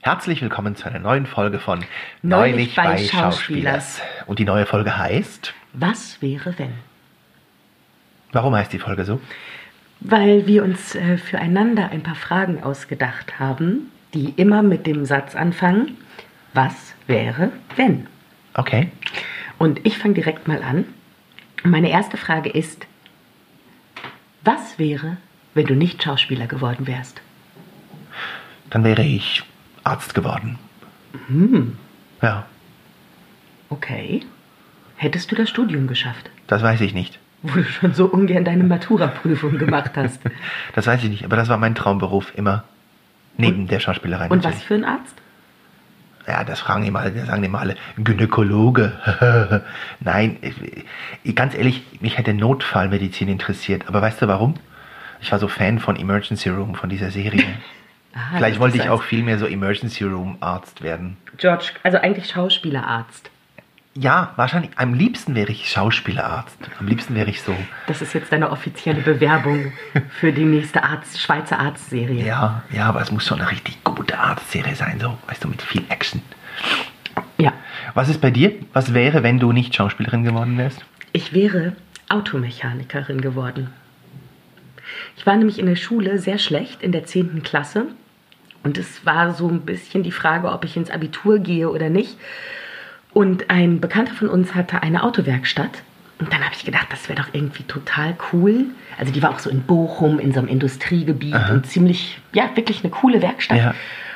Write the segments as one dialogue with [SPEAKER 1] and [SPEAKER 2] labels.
[SPEAKER 1] Herzlich willkommen zu einer neuen Folge von
[SPEAKER 2] Neulich bei Schauspielers.
[SPEAKER 1] Und die neue Folge heißt
[SPEAKER 2] Was wäre wenn?
[SPEAKER 1] Warum heißt die Folge so?
[SPEAKER 2] Weil wir uns äh, füreinander ein paar Fragen ausgedacht haben, die immer mit dem Satz anfangen, was wäre wenn?
[SPEAKER 1] Okay.
[SPEAKER 2] Und ich fange direkt mal an. Meine erste Frage ist, was wäre, wenn du nicht Schauspieler geworden wärst?
[SPEAKER 1] Dann wäre ich Arzt geworden.
[SPEAKER 2] Hm,
[SPEAKER 1] Ja,
[SPEAKER 2] okay. Hättest du das Studium geschafft,
[SPEAKER 1] das weiß ich nicht.
[SPEAKER 2] wo du schon so ungern deine Matura-Prüfung gemacht hast?
[SPEAKER 1] Das weiß ich nicht, aber das war mein Traumberuf immer. Neben der Schauspielerei
[SPEAKER 2] Und was
[SPEAKER 1] natürlich.
[SPEAKER 2] für ein Arzt?
[SPEAKER 1] Ja, das fragen die mal, sagen die mal alle. Gynäkologe. Nein, ganz ehrlich, mich hätte Notfallmedizin interessiert. Aber weißt du warum? Ich war so Fan von Emergency Room, von dieser Serie.
[SPEAKER 2] Aha,
[SPEAKER 1] Vielleicht wollte ich auch viel mehr so Emergency Room Arzt werden.
[SPEAKER 2] George, also eigentlich Schauspielerarzt.
[SPEAKER 1] Ja, wahrscheinlich. Am liebsten wäre ich Schauspielerarzt. Am liebsten wäre ich so.
[SPEAKER 2] Das ist jetzt deine offizielle Bewerbung für die nächste Arzt, Schweizer Arztserie.
[SPEAKER 1] Ja, ja, aber es muss schon eine richtig gute Arztserie sein, so, weißt du, mit viel Action.
[SPEAKER 2] ja.
[SPEAKER 1] Was ist bei dir? Was wäre, wenn du nicht Schauspielerin geworden wärst?
[SPEAKER 2] Ich wäre Automechanikerin geworden. Ich war nämlich in der Schule sehr schlecht in der 10. Klasse. Und es war so ein bisschen die Frage, ob ich ins Abitur gehe oder nicht. Und ein Bekannter von uns hatte eine Autowerkstatt. Und dann habe ich gedacht, das wäre doch irgendwie total cool. Also die war auch so in Bochum, in so einem Industriegebiet und ziemlich, ja, wirklich eine coole Werkstatt.
[SPEAKER 1] Ja.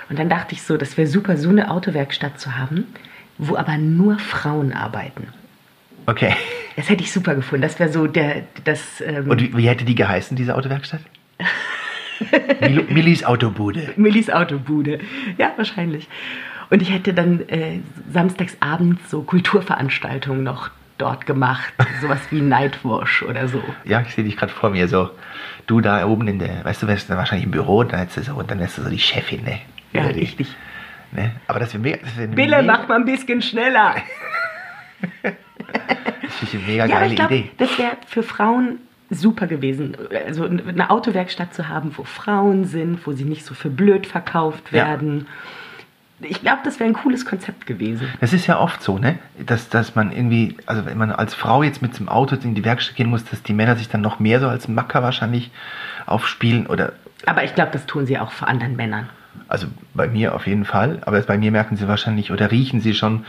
[SPEAKER 2] Und dann dachte ich so, das wäre super, so eine Autowerkstatt zu haben, wo aber nur Frauen arbeiten.
[SPEAKER 1] Okay.
[SPEAKER 2] Das hätte ich super gefunden. Das wäre so der, das, ähm,
[SPEAKER 1] Und wie, wie hätte die geheißen, diese Autowerkstatt? Mil Millis Autobude.
[SPEAKER 2] Millis Autobude. Ja, wahrscheinlich. Und ich hätte dann äh, samstags abends so Kulturveranstaltungen noch dort gemacht. Sowas wie Nightwash oder so.
[SPEAKER 1] Ja, ich sehe dich gerade vor mir so. Du da oben in der, weißt du, wärst dann wahrscheinlich im Büro und dann hättest du so, und dann wärst du so die Chefin, ne?
[SPEAKER 2] Ja, richtig.
[SPEAKER 1] Ne? Aber das wäre mega. Wär
[SPEAKER 2] Bille,
[SPEAKER 1] mega,
[SPEAKER 2] mach mal ein bisschen schneller.
[SPEAKER 1] Das ist eine mega
[SPEAKER 2] Ja,
[SPEAKER 1] geile
[SPEAKER 2] ich glaube,
[SPEAKER 1] Idee.
[SPEAKER 2] das wäre für Frauen super gewesen. Also eine Autowerkstatt zu haben, wo Frauen sind, wo sie nicht so für blöd verkauft
[SPEAKER 1] Ja.
[SPEAKER 2] werden. Ich glaube, das wäre ein cooles Konzept gewesen.
[SPEAKER 1] Das ist ja oft so, ne? Dass, dass man irgendwie, also wenn man als Frau jetzt mit dem Auto in die Werkstatt gehen muss, dass die Männer sich dann noch mehr so als Macker wahrscheinlich aufspielen oder
[SPEAKER 2] Aber ich glaube, das tun sie auch vor anderen Männern.
[SPEAKER 1] Also bei mir auf jeden Fall, aber bei mir merken sie wahrscheinlich oder riechen sie schon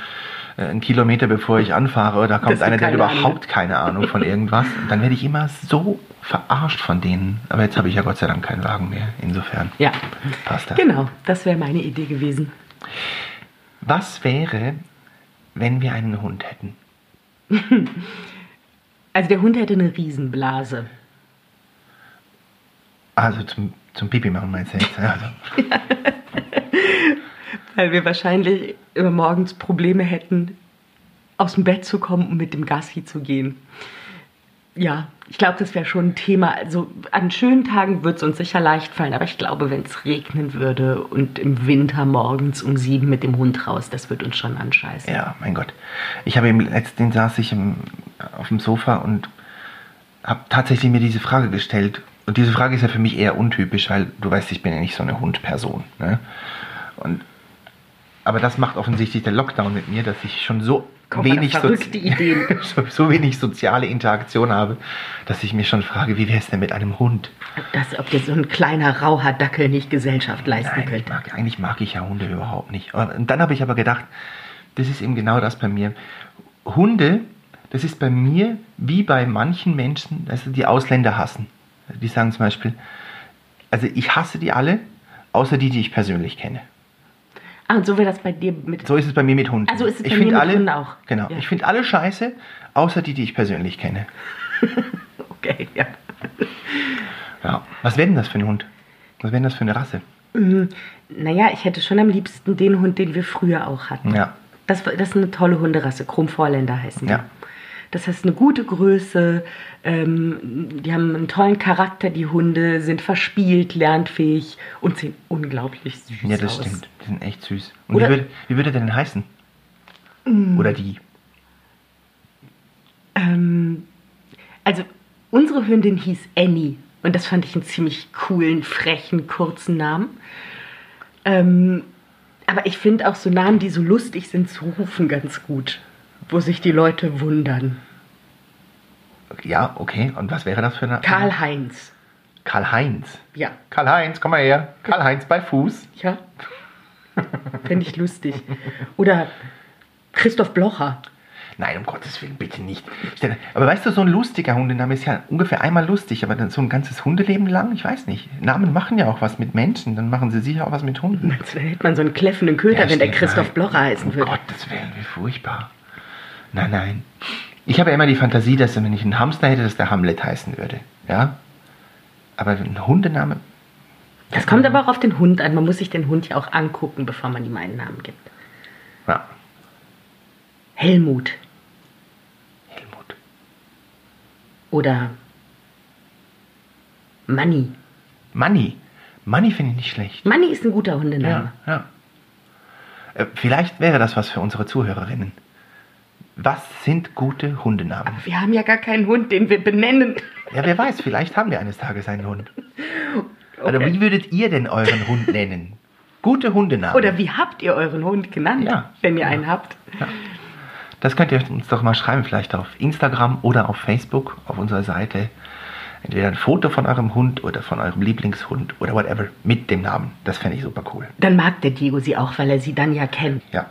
[SPEAKER 1] einen Kilometer bevor ich anfahre, oder da kommt einer, der hat
[SPEAKER 2] Ahnung
[SPEAKER 1] überhaupt keine Ahnung von irgendwas. Und dann werde ich immer so verarscht von denen. Aber jetzt habe ich ja Gott sei Dank keinen Wagen mehr. Insofern
[SPEAKER 2] Ja,
[SPEAKER 1] passt das.
[SPEAKER 2] genau. Das wäre meine Idee gewesen.
[SPEAKER 1] Was wäre, wenn wir einen Hund hätten?
[SPEAKER 2] Also der Hund hätte eine Riesenblase.
[SPEAKER 1] Also zum, zum Pipi machen meinst du jetzt? Also,
[SPEAKER 2] Weil wir wahrscheinlich immer morgens Probleme hätten, aus dem Bett zu kommen und mit dem Gassi zu gehen. Ja, ich glaube, das wäre schon ein Thema. Also an schönen Tagen wird es uns sicher leicht fallen, aber ich glaube, wenn es regnen würde und im Winter morgens um sieben mit dem Hund raus, das wird uns schon anscheißen.
[SPEAKER 1] ja, mein Gott. Ich habe im letzten saß ich im, auf dem Sofa und habe tatsächlich mir diese Frage gestellt. Und diese Frage ist ja für mich eher untypisch, weil du weißt, ich bin ja nicht so eine Hundperson. Ne? Und, aber das macht offensichtlich der Lockdown mit mir, dass ich schon so
[SPEAKER 2] Kommt
[SPEAKER 1] wenig, so, so wenig soziale Interaktion habe, dass ich mir schon frage, wie wäre es denn mit einem Hund?
[SPEAKER 2] Das, ob dir so ein kleiner rauher Dackel nicht Gesellschaft leisten
[SPEAKER 1] Nein,
[SPEAKER 2] könnte.
[SPEAKER 1] mag, eigentlich mag ich ja Hunde überhaupt nicht. Und dann habe ich aber gedacht, das ist eben genau das bei mir. Hunde, das ist bei mir wie bei manchen Menschen, also die Ausländer hassen. Die sagen zum Beispiel, also ich hasse die alle, außer die, die ich persönlich kenne.
[SPEAKER 2] Ah, und so wäre das bei dir mit.
[SPEAKER 1] So ist es bei mir mit Hunden.
[SPEAKER 2] Also ist es
[SPEAKER 1] ich
[SPEAKER 2] bei mir mit
[SPEAKER 1] alle,
[SPEAKER 2] Hunden auch.
[SPEAKER 1] Genau.
[SPEAKER 2] Ja.
[SPEAKER 1] Ich finde alle scheiße, außer die, die ich persönlich kenne.
[SPEAKER 2] Okay, ja.
[SPEAKER 1] Ja. Was wäre denn das für ein Hund? Was wäre denn das für eine Rasse?
[SPEAKER 2] Naja, ich hätte schon am liebsten den Hund, den wir früher auch hatten.
[SPEAKER 1] Ja.
[SPEAKER 2] Das, das ist eine tolle Hunderasse. Krummvorländer heißen die.
[SPEAKER 1] Ja.
[SPEAKER 2] Das heißt, eine gute Größe, ähm, die haben einen tollen Charakter, die Hunde sind verspielt, lernfähig und sehen unglaublich süß
[SPEAKER 1] Ja, das
[SPEAKER 2] aus.
[SPEAKER 1] stimmt. Die sind echt süß. Und
[SPEAKER 2] Oder- Mm.
[SPEAKER 1] wie würde, wie würde der denn heißen? Oder die?
[SPEAKER 2] Ähm, also, unsere Hündin hieß Annie und das fand ich einen ziemlich coolen, frechen, kurzen Namen. Ähm, Aber ich finde auch so Namen, die so lustig sind, zu rufen ganz gut. Wo sich die Leute wundern.
[SPEAKER 1] Ja, okay. Und was wäre das für eine?
[SPEAKER 2] Karl-Heinz.
[SPEAKER 1] Karl-Heinz.
[SPEAKER 2] Ja.
[SPEAKER 1] Karl-Heinz, komm mal her. Karl-Heinz bei Fuß.
[SPEAKER 2] Ja. Finde ich lustig. Oder Christoph Blocher.
[SPEAKER 1] Nein, um Gottes Willen, bitte nicht. Aber weißt du, so ein lustiger Hundename ist ja ungefähr einmal lustig, aber dann so ein ganzes Hundeleben lang, ich weiß nicht. Namen machen ja auch was mit Menschen, dann machen sie sicher auch was mit Hunden.
[SPEAKER 2] Meinst du, da hätte man so einen kläffenden Köter,
[SPEAKER 1] Ja,
[SPEAKER 2] wenn der Christoph. Blocher heißen
[SPEAKER 1] Um
[SPEAKER 2] würde.
[SPEAKER 1] Gottes Willen, wie furchtbar. Nein, nein. Ich habe ja immer die Fantasie, dass wenn ich einen Hamster hätte, dass der Hamlet heißen würde. Ja? Aber ein Hundename,
[SPEAKER 2] Das kommt aber auch auf den Hund an. Man muss sich den Hund ja auch angucken, bevor man ihm einen Namen gibt.
[SPEAKER 1] ja,
[SPEAKER 2] Helmut
[SPEAKER 1] Helmut.
[SPEAKER 2] oder Manni.
[SPEAKER 1] Manni. Manni finde ich nicht schlecht.
[SPEAKER 2] Manni ist ein guter Hundename.
[SPEAKER 1] Ja, ja. Äh, Vielleicht wäre das was für unsere Zuhörerinnen. Was sind gute Hundenamen?
[SPEAKER 2] Wir haben ja gar keinen Hund, den wir benennen.
[SPEAKER 1] Ja, wer weiß, vielleicht haben wir eines Tages einen Hund. Oder
[SPEAKER 2] Okay.
[SPEAKER 1] wie würdet ihr denn euren Hund nennen? Gute Hundenamen.
[SPEAKER 2] Oder wie habt ihr euren Hund genannt,
[SPEAKER 1] Ja.
[SPEAKER 2] wenn ihr einen habt?
[SPEAKER 1] Das könnt ihr uns doch mal schreiben, vielleicht auf Instagram oder auf Facebook, auf unserer Seite. Entweder ein Foto von eurem Hund oder von eurem Lieblingshund oder whatever mit dem Namen. Das fände ich super cool.
[SPEAKER 2] Dann mag der Diego sie auch, weil er sie dann ja kennt.
[SPEAKER 1] Ja.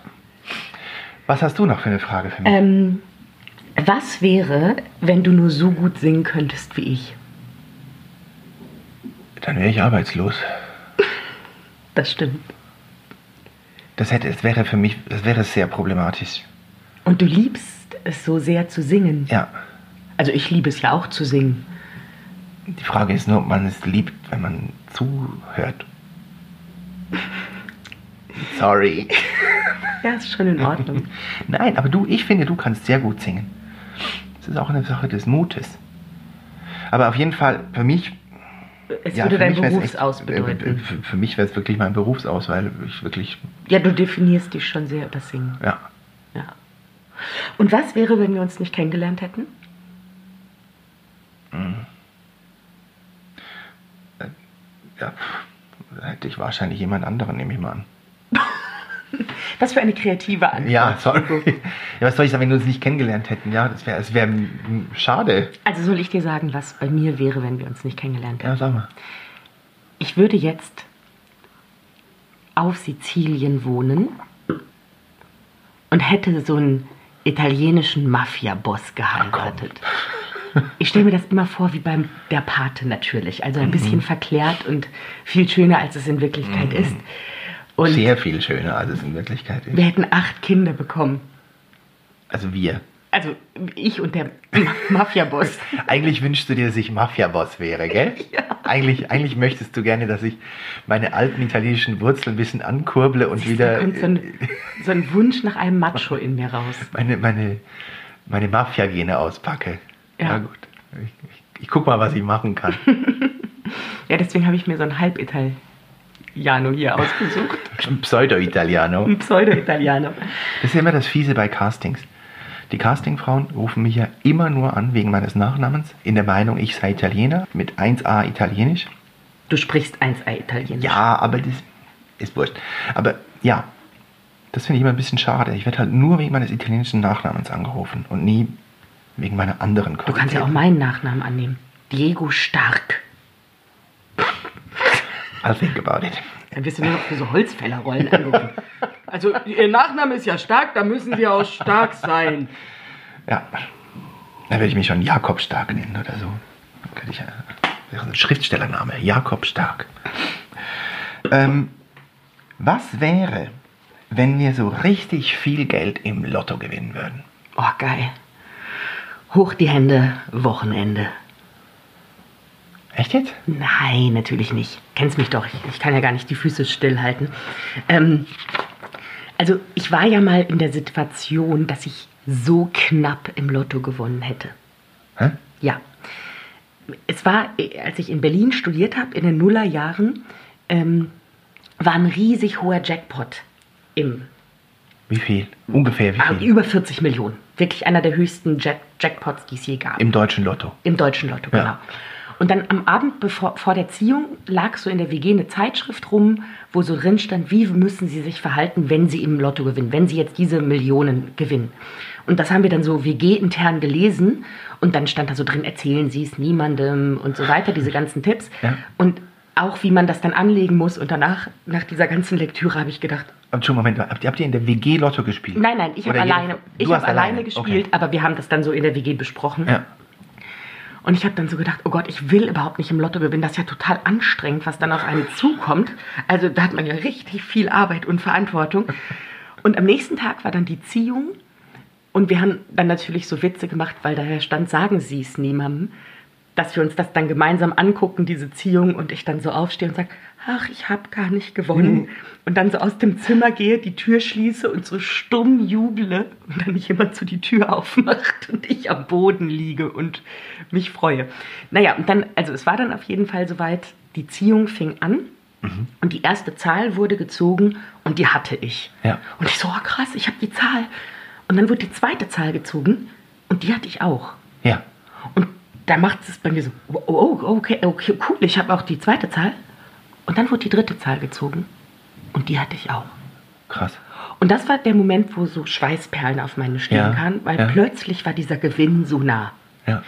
[SPEAKER 1] Was hast du noch für eine Frage für mich?
[SPEAKER 2] Ähm, was wäre, wenn du nur so gut singen könntest wie ich?
[SPEAKER 1] Dann wäre ich arbeitslos.
[SPEAKER 2] Das stimmt.
[SPEAKER 1] Das, hätte, das wäre für mich, das wäre sehr problematisch.
[SPEAKER 2] Und du liebst es so sehr zu singen.
[SPEAKER 1] Ja.
[SPEAKER 2] Also ich liebe es ja auch zu singen.
[SPEAKER 1] Die Frage ist nur, ob man es liebt, wenn man zuhört. Sorry.
[SPEAKER 2] Ja, ist schon in Ordnung.
[SPEAKER 1] Nein, aber du, ich finde, du kannst sehr gut singen. Das ist auch eine Sache des Mutes. Aber auf jeden Fall, für mich.
[SPEAKER 2] Es
[SPEAKER 1] ja,
[SPEAKER 2] würde dein Berufsaus
[SPEAKER 1] echt, äh,
[SPEAKER 2] bedeuten.
[SPEAKER 1] Für, für mich wäre es wirklich mein Berufsaus, weil ich wirklich.
[SPEAKER 2] Ja, du definierst dich schon sehr über Singen.
[SPEAKER 1] Ja.
[SPEAKER 2] Ja. Und was wäre, wenn wir uns nicht kennengelernt hätten?
[SPEAKER 1] ja pff, da hätte ich wahrscheinlich jemand anderen, nehme ich mal an.
[SPEAKER 2] Was für eine kreative Antwort.
[SPEAKER 1] Ja, sorry. Ja, was soll ich sagen, wenn wir uns nicht kennengelernt hätten? Ja, das wäre wär, schade.
[SPEAKER 2] Also soll ich dir sagen, was bei mir wäre, wenn wir uns nicht kennengelernt hätten?
[SPEAKER 1] Ja, sag mal.
[SPEAKER 2] Ich würde jetzt auf Sizilien wohnen und hätte so einen italienischen Mafia-Boss geheiratet. Ich stelle mir das immer vor wie beim der Pate natürlich. Also ein bisschen verklärt und viel schöner, als es in Wirklichkeit ist. Und
[SPEAKER 1] Sehr viel schöner, als es in Wirklichkeit ist.
[SPEAKER 2] wir hätten acht Kinder bekommen.
[SPEAKER 1] Also wir.
[SPEAKER 2] Also ich und der Ma- Mafia-Boss.
[SPEAKER 1] Eigentlich wünschst du dir, dass ich Mafia-Boss wäre, gell?
[SPEAKER 2] Ja.
[SPEAKER 1] Eigentlich, eigentlich möchtest du gerne, dass ich meine alten italienischen Wurzeln ein bisschen ankurble und
[SPEAKER 2] Da
[SPEAKER 1] wieder
[SPEAKER 2] kommt so ein, so ein Wunsch nach einem Macho in mir raus.
[SPEAKER 1] meine, meine, meine Mafia-Gene auspacke.
[SPEAKER 2] Ja.
[SPEAKER 1] Ja, gut. Ich, ich, ich guck mal, was ich machen kann.
[SPEAKER 2] Ja, deswegen habe ich mir so ein Halb-Italiano hier ausgesucht.
[SPEAKER 1] Ein Pseudo-Italiano.
[SPEAKER 2] Ein Pseudo-Italiano.
[SPEAKER 1] Das ist ja immer das Fiese bei Castings. Die Castingfrauen rufen mich ja immer nur an wegen meines Nachnamens, in der Meinung, ich sei Italiener mit 1a Italienisch.
[SPEAKER 2] Du sprichst 1A Italienisch.
[SPEAKER 1] Ja, aber das ist wurscht. Aber ja, das finde ich immer ein bisschen schade. Ich werde halt nur wegen meines italienischen Nachnamens angerufen und nie wegen meiner anderen
[SPEAKER 2] Du kannst ja auch meinen Nachnamen annehmen. Diego Stark.
[SPEAKER 1] I'll think about it.
[SPEAKER 2] Dann wirst du nur noch für so Holzfällerrollen angerufen. Also, Ihr Nachname ist ja Stark, da müssen Sie auch stark sein.
[SPEAKER 1] Ja, da werde ich mich schon Jakob Stark nennen oder so. Dann könnte ich wäre so ein Schriftstellername, Jakob Stark. Ähm, was wäre, wenn wir so richtig viel Geld im Lotto gewinnen würden?
[SPEAKER 2] Oh, geil. Hoch die Hände, Wochenende.
[SPEAKER 1] Echt jetzt?
[SPEAKER 2] Nein, natürlich nicht. Kennst mich doch. Ich, ich kann ja gar nicht die Füße stillhalten. Ähm, also, ich war ja mal in der Situation, dass ich so knapp im Lotto gewonnen hätte.
[SPEAKER 1] Hä?
[SPEAKER 2] Ja. Es war, als ich in Berlin studiert habe, in den Nullerjahren, ähm, war ein riesig hoher Jackpot im
[SPEAKER 1] Wie viel? Ungefähr wie
[SPEAKER 2] ah,
[SPEAKER 1] viel?
[SPEAKER 2] über 40 Millionen. Wirklich einer der höchsten Jack Jackpots, die es je gab.
[SPEAKER 1] Im deutschen Lotto.
[SPEAKER 2] Im deutschen Lotto,
[SPEAKER 1] Ja.
[SPEAKER 2] genau. Und dann am Abend bevor, vor der Ziehung lag so in der WG eine Zeitschrift rum, wo so drin stand, wie müssen Sie sich verhalten, wenn Sie im Lotto gewinnen, wenn Sie jetzt diese Millionen gewinnen. Und das haben wir dann so WG-intern gelesen und dann stand da so drin, erzählen Sie es niemandem und so weiter, diese ganzen Tipps.
[SPEAKER 1] Ja.
[SPEAKER 2] Und auch wie man das dann anlegen muss. Und danach, nach dieser ganzen Lektüre, habe ich gedacht,
[SPEAKER 1] schon, Moment, habt ihr, habt ihr in der WG Lotto gespielt?
[SPEAKER 2] nein, nein, ich habe alleine, ich habe alleine gespielt, aber wir haben das dann so in der WG besprochen.
[SPEAKER 1] Okay. Ja.
[SPEAKER 2] Und ich habe dann so gedacht, oh Gott, ich will überhaupt nicht im Lotto gewinnen. Das ist ja total anstrengend, was dann auf einen zukommt. Also da hat man ja richtig viel Arbeit und Verantwortung. Und am nächsten Tag war dann die Ziehung. Und wir haben dann natürlich so Witze gemacht, weil daher stand, sagen Sie es niemandem, dass wir uns das dann gemeinsam angucken, diese Ziehung. Und ich dann so aufstehe und sage, ach, ich habe gar nicht gewonnen. Und dann so aus dem Zimmer gehe, die Tür schließe und so stumm juble. Und dann jemand so die Tür aufmacht und ich am Boden liege und mich freue. Naja, und dann, also es war dann auf jeden Fall soweit, die Ziehung fing an. Und die erste Zahl wurde gezogen und die hatte ich.
[SPEAKER 1] Ja.
[SPEAKER 2] Und ich so, oh, krass, ich habe die Zahl. Und dann wurde die zweite Zahl gezogen und die hatte ich auch.
[SPEAKER 1] Ja.
[SPEAKER 2] Da macht es bei mir so, oh, oh, okay, okay, cool, ich habe auch die zweite Zahl. Und dann wurde die dritte Zahl gezogen und die hatte ich auch.
[SPEAKER 1] Krass.
[SPEAKER 2] Und das war der Moment, wo so Schweißperlen auf meine Stirn
[SPEAKER 1] Ja,
[SPEAKER 2] kamen, weil
[SPEAKER 1] ja.
[SPEAKER 2] plötzlich war dieser Gewinn so nah.
[SPEAKER 1] Ja.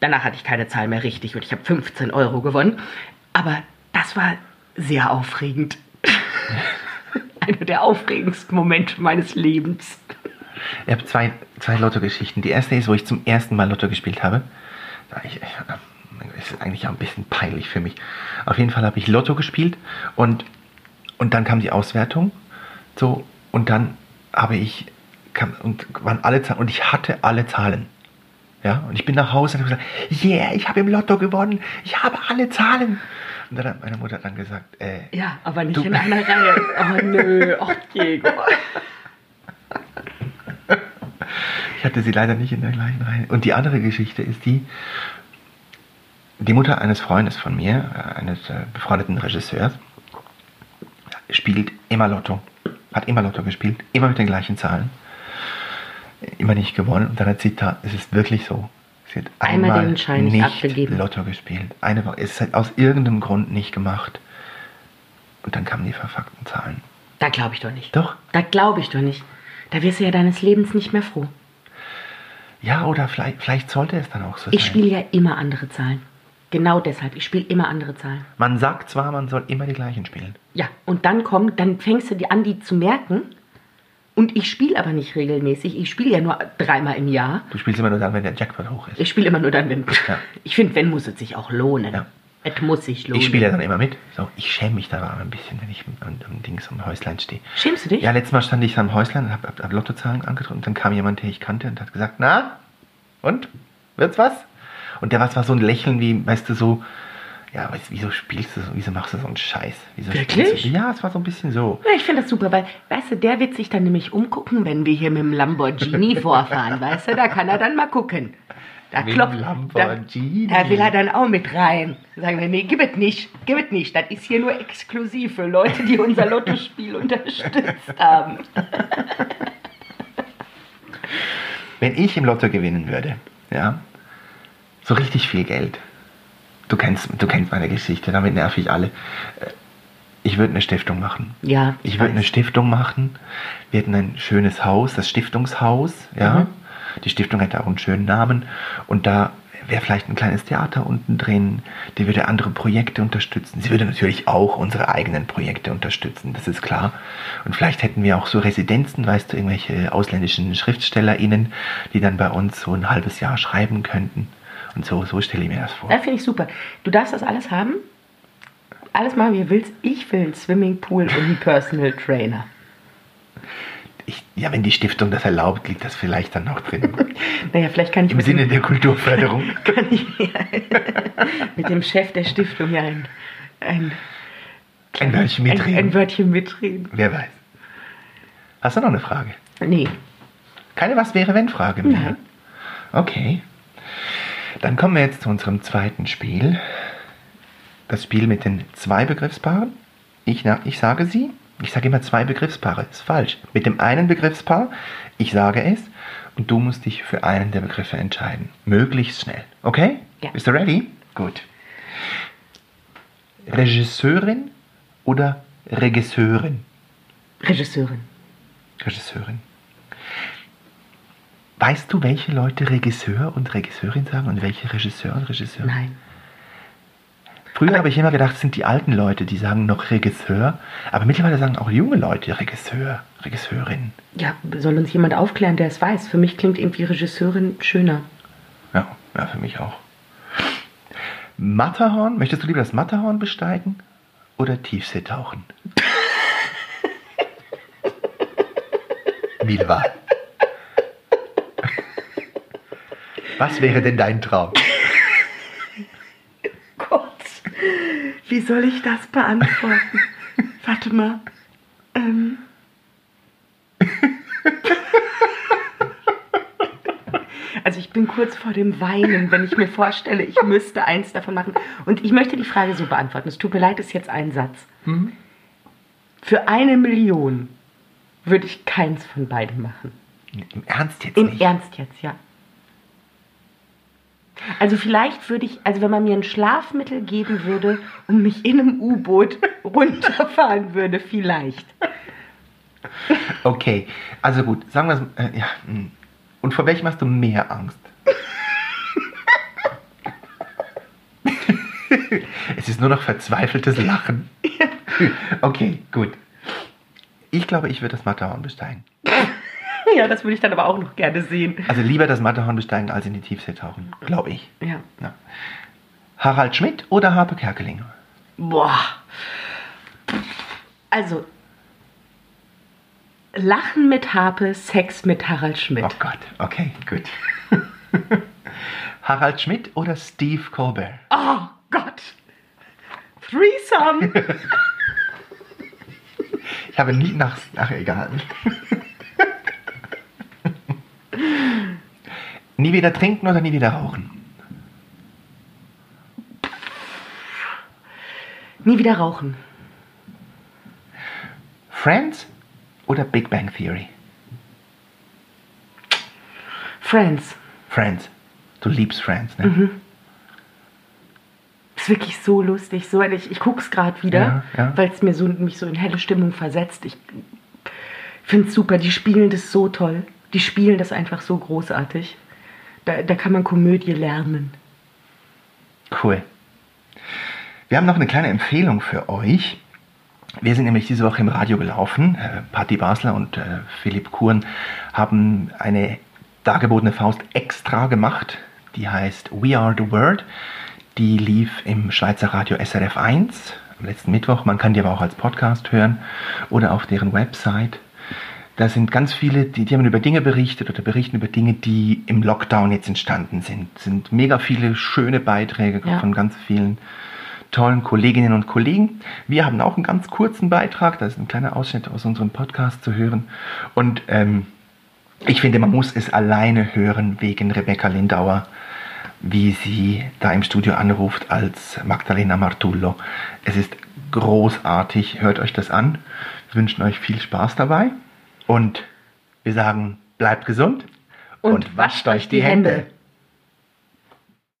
[SPEAKER 2] Danach hatte ich keine Zahl mehr richtig und ich habe 15 Euro gewonnen. Aber das war sehr aufregend. Einer der aufregendsten Momente meines Lebens.
[SPEAKER 1] Ich habe zwei, zwei Lotto-Geschichten. Die erste ist, wo ich zum ersten Mal Lotto gespielt habe. Da ich, ich, ist eigentlich auch ein bisschen peinlich für mich. Auf jeden Fall habe ich Lotto gespielt und, und dann kam die Auswertung. So, und dann habe ich, kam, und waren alle Zahlen, und ich hatte alle Zahlen. Ja, und ich bin nach Hause und habe gesagt, yeah, ich habe im Lotto gewonnen, ich habe alle Zahlen. Und dann hat meine Mutter dann gesagt, äh,
[SPEAKER 2] Ja, aber nicht
[SPEAKER 1] Du-
[SPEAKER 2] in einer Reihe. Oh nö, ach Diego.
[SPEAKER 1] Ich hatte sie leider nicht in der gleichen Reihe. Und die andere Geschichte ist die, die Mutter eines Freundes von mir, äh, eines äh, befreundeten Regisseurs, spielt immer Lotto. Hat immer Lotto gespielt, immer mit den gleichen Zahlen. Immer nicht gewonnen. Und dann hat sie, ta- es ist wirklich so. Sie hat
[SPEAKER 2] Einmal
[SPEAKER 1] einmal
[SPEAKER 2] den Schein nicht
[SPEAKER 1] nicht
[SPEAKER 2] abgegeben.
[SPEAKER 1] Lotto gespielt. Eine Woche. Es hat aus irgendeinem Grund nicht gemacht. Und dann kamen die verfuckten Zahlen.
[SPEAKER 2] Da glaube ich doch nicht.
[SPEAKER 1] Doch.
[SPEAKER 2] Da glaube ich doch nicht. Da wirst du ja deines Lebens nicht mehr froh.
[SPEAKER 1] Ja, oder vielleicht, vielleicht sollte es dann auch so
[SPEAKER 2] Ich
[SPEAKER 1] sein.
[SPEAKER 2] spiele ja immer andere Zahlen. Genau deshalb. Ich spiele immer andere Zahlen.
[SPEAKER 1] Man sagt zwar, man soll immer die gleichen spielen.
[SPEAKER 2] Ja, und dann kommt, dann fängst du dir an, die zu merken. Und ich spiele aber nicht regelmäßig. Ich spiele ja nur dreimal im Jahr.
[SPEAKER 1] Du spielst immer nur dann, wenn der Jackpot hoch ist.
[SPEAKER 2] Ich spiele immer nur dann, wenn.
[SPEAKER 1] Ja.
[SPEAKER 2] Ich finde, wenn muss es sich auch lohnen.
[SPEAKER 1] Ja.
[SPEAKER 2] Es muss sich lohnen.
[SPEAKER 1] Ich spiele ja dann immer mit. So, ich schäme mich da aber ein bisschen, wenn ich am, am Dings am Häuslein stehe.
[SPEAKER 2] Schämst du dich?
[SPEAKER 1] Ja, letztes Mal stand ich am Häuslein und habe hab, hab Lottozahlen angedrückt und dann kam jemand, den ich kannte und hat gesagt, na, und? Wird's was? Und der war zwar so ein Lächeln wie, weißt du, so, ja, weißt, wieso spielst du so, wieso machst du so einen Scheiß? Wieso
[SPEAKER 2] Wirklich?
[SPEAKER 1] Du? Ja, es war so ein bisschen so.
[SPEAKER 2] Ja, ich finde das super, weil, weißt du, der wird sich dann nämlich umgucken, wenn wir hier mit dem Lamborghini vorfahren, weißt du, da kann er dann mal gucken. Da klopft, da, will er dann auch mit rein. Sagen wir, nee, gib es nicht, gib es nicht. Das ist hier nur exklusiv für Leute, die unser Lottospiel unterstützt haben.
[SPEAKER 1] Wenn ich im Lotto gewinnen würde, ja, so richtig viel Geld. Du kennst, du kennst meine Geschichte, damit nerv ich alle. Äh, Ich würde eine Stiftung machen.
[SPEAKER 2] Ja,
[SPEAKER 1] Ich
[SPEAKER 2] ich
[SPEAKER 1] würde eine. Stiftung machen. Wir hätten ein schönes Haus, das Stiftungshaus, ja.
[SPEAKER 2] Mhm.
[SPEAKER 1] Die Stiftung hätte auch einen schönen Namen. Und da wäre vielleicht ein kleines Theater unten drin. Die würde andere Projekte unterstützen. Sie würde natürlich auch unsere eigenen Projekte unterstützen, das ist klar. Und vielleicht hätten wir auch so Residenzen, weißt du, irgendwelche ausländischen SchriftstellerInnen, die dann bei uns so ein halbes Jahr schreiben könnten. Und so, so stelle ich mir das vor.
[SPEAKER 2] Das finde ich super. Du darfst das alles haben. Alles machen, wie du willst. Ich will einen Swimmingpool und einen Personal Trainer.
[SPEAKER 1] Ich, ja, wenn die Stiftung das erlaubt, liegt das vielleicht dann noch drin.
[SPEAKER 2] Naja, vielleicht kann ich
[SPEAKER 1] Im Sinne
[SPEAKER 2] dem,
[SPEAKER 1] der Kulturförderung.
[SPEAKER 2] kann ich mit dem Chef der Stiftung ja ein, ein,
[SPEAKER 1] Ein Wörtchen
[SPEAKER 2] ein,
[SPEAKER 1] mitreden.
[SPEAKER 2] ein Wörtchen mitreden.
[SPEAKER 1] Wer weiß. Hast du noch eine Frage?
[SPEAKER 2] Nee.
[SPEAKER 1] Keine Was wäre wenn Frage mehr?
[SPEAKER 2] Nein.
[SPEAKER 1] Okay. Dann kommen wir jetzt zu unserem zweiten Spiel. Das Spiel mit den zwei Begriffspaaren. Ich, ich sage sie. Ich sage immer zwei Begriffspaare. Ist falsch. Mit dem einen Begriffspaar, ich sage es, und du musst dich für einen der Begriffe entscheiden. Möglichst schnell. Okay?
[SPEAKER 2] Ja.
[SPEAKER 1] Bist du ready? Gut. Regisseurin oder Regisseurin?
[SPEAKER 2] Regisseurin.
[SPEAKER 1] Regisseurin. Weißt du, welche Leute Regisseur und Regisseurin sagen und welche Regisseur und Regisseur?
[SPEAKER 2] Nein.
[SPEAKER 1] Früher habe ich immer gedacht, es sind die alten Leute, die sagen noch Regisseur, aber mittlerweile sagen auch junge Leute Regisseur, Regisseurin.
[SPEAKER 2] Ja, soll uns jemand aufklären, der es weiß? Für mich klingt irgendwie Regisseurin schöner.
[SPEAKER 1] Ja, ja, für mich auch. Matterhorn, möchtest du lieber das Matterhorn besteigen oder Tiefseetauchen? Milva. Was wäre denn dein Traum?
[SPEAKER 2] Gott, wie soll ich das beantworten? Warte mal. Ähm. Also ich bin kurz vor dem Weinen, wenn ich mir vorstelle, ich müsste eins davon machen. Und ich möchte die Frage so beantworten. Es tut mir leid, ist jetzt ein Satz. Für eine Million würde ich keins von beiden machen.
[SPEAKER 1] Im Ernst jetzt
[SPEAKER 2] Im
[SPEAKER 1] nicht?
[SPEAKER 2] Ernst jetzt, ja. Also vielleicht würde ich, also wenn man mir ein Schlafmittel geben würde und mich in einem U-Boot runterfahren würde, vielleicht.
[SPEAKER 1] Okay, also gut, sagen wir es. Äh, ja. hm. Und vor welchem hast du mehr Angst? es ist nur noch verzweifeltes Lachen. Okay, gut. Ich glaube, ich würde das Matterhorn besteigen.
[SPEAKER 2] Ja, das würde ich dann aber auch noch gerne sehen.
[SPEAKER 1] Also lieber das Matterhorn besteigen, als in die Tiefsee tauchen. Glaube ich.
[SPEAKER 2] Ja.
[SPEAKER 1] Ja. Harald Schmidt oder Harpe Kerkeling?
[SPEAKER 2] Boah. Also, Lachen mit Harpe, Sex mit Harald Schmidt.
[SPEAKER 1] Oh Gott, okay, gut. Harald Schmidt oder Steve Colbert?
[SPEAKER 2] Oh Gott. Threesome.
[SPEAKER 1] Ich habe nie nach. Ach, egal. Nie wieder trinken oder nie wieder rauchen?
[SPEAKER 2] Nie wieder rauchen.
[SPEAKER 1] Friends oder Big Bang Theory?
[SPEAKER 2] Friends.
[SPEAKER 1] Friends. Du liebst Friends, ne?
[SPEAKER 2] Ist wirklich so lustig. So, ich ich gucke es gerade wieder,
[SPEAKER 1] Ja, ja.
[SPEAKER 2] weil es mir so, mich so in helle Stimmung versetzt. Ich finde es super. Die spielen das so toll. Die spielen das einfach so großartig. Da, da kann man Komödie lernen.
[SPEAKER 1] Cool. Wir haben noch eine kleine Empfehlung für euch. Wir sind nämlich diese Woche im Radio gelaufen. Äh, Patti Basler und äh, Philipp Kuhn haben eine dargebotene Faust extra gemacht. Die heißt We Are the Word. Die lief im Schweizer Radio SRF 1 am letzten Mittwoch. Man kann die aber auch als Podcast hören oder auf deren Website. Da sind ganz viele, die, die haben über Dinge berichtet oder berichten über Dinge, die im Lockdown jetzt entstanden sind. Es sind mega viele schöne Beiträge
[SPEAKER 2] Ja.
[SPEAKER 1] von ganz vielen tollen Kolleginnen und Kollegen. Wir haben auch einen ganz kurzen Beitrag, da ist ein kleiner Ausschnitt aus unserem Podcast zu hören. Und ähm, ich finde, man muss es alleine hören wegen Rebecca Lindauer, wie sie da im Studio anruft als Magdalena Martullo. Es ist großartig, hört euch das an. Wir wünschen euch viel Spaß dabei und wir sagen, bleibt gesund
[SPEAKER 2] Und wascht euch die Hände.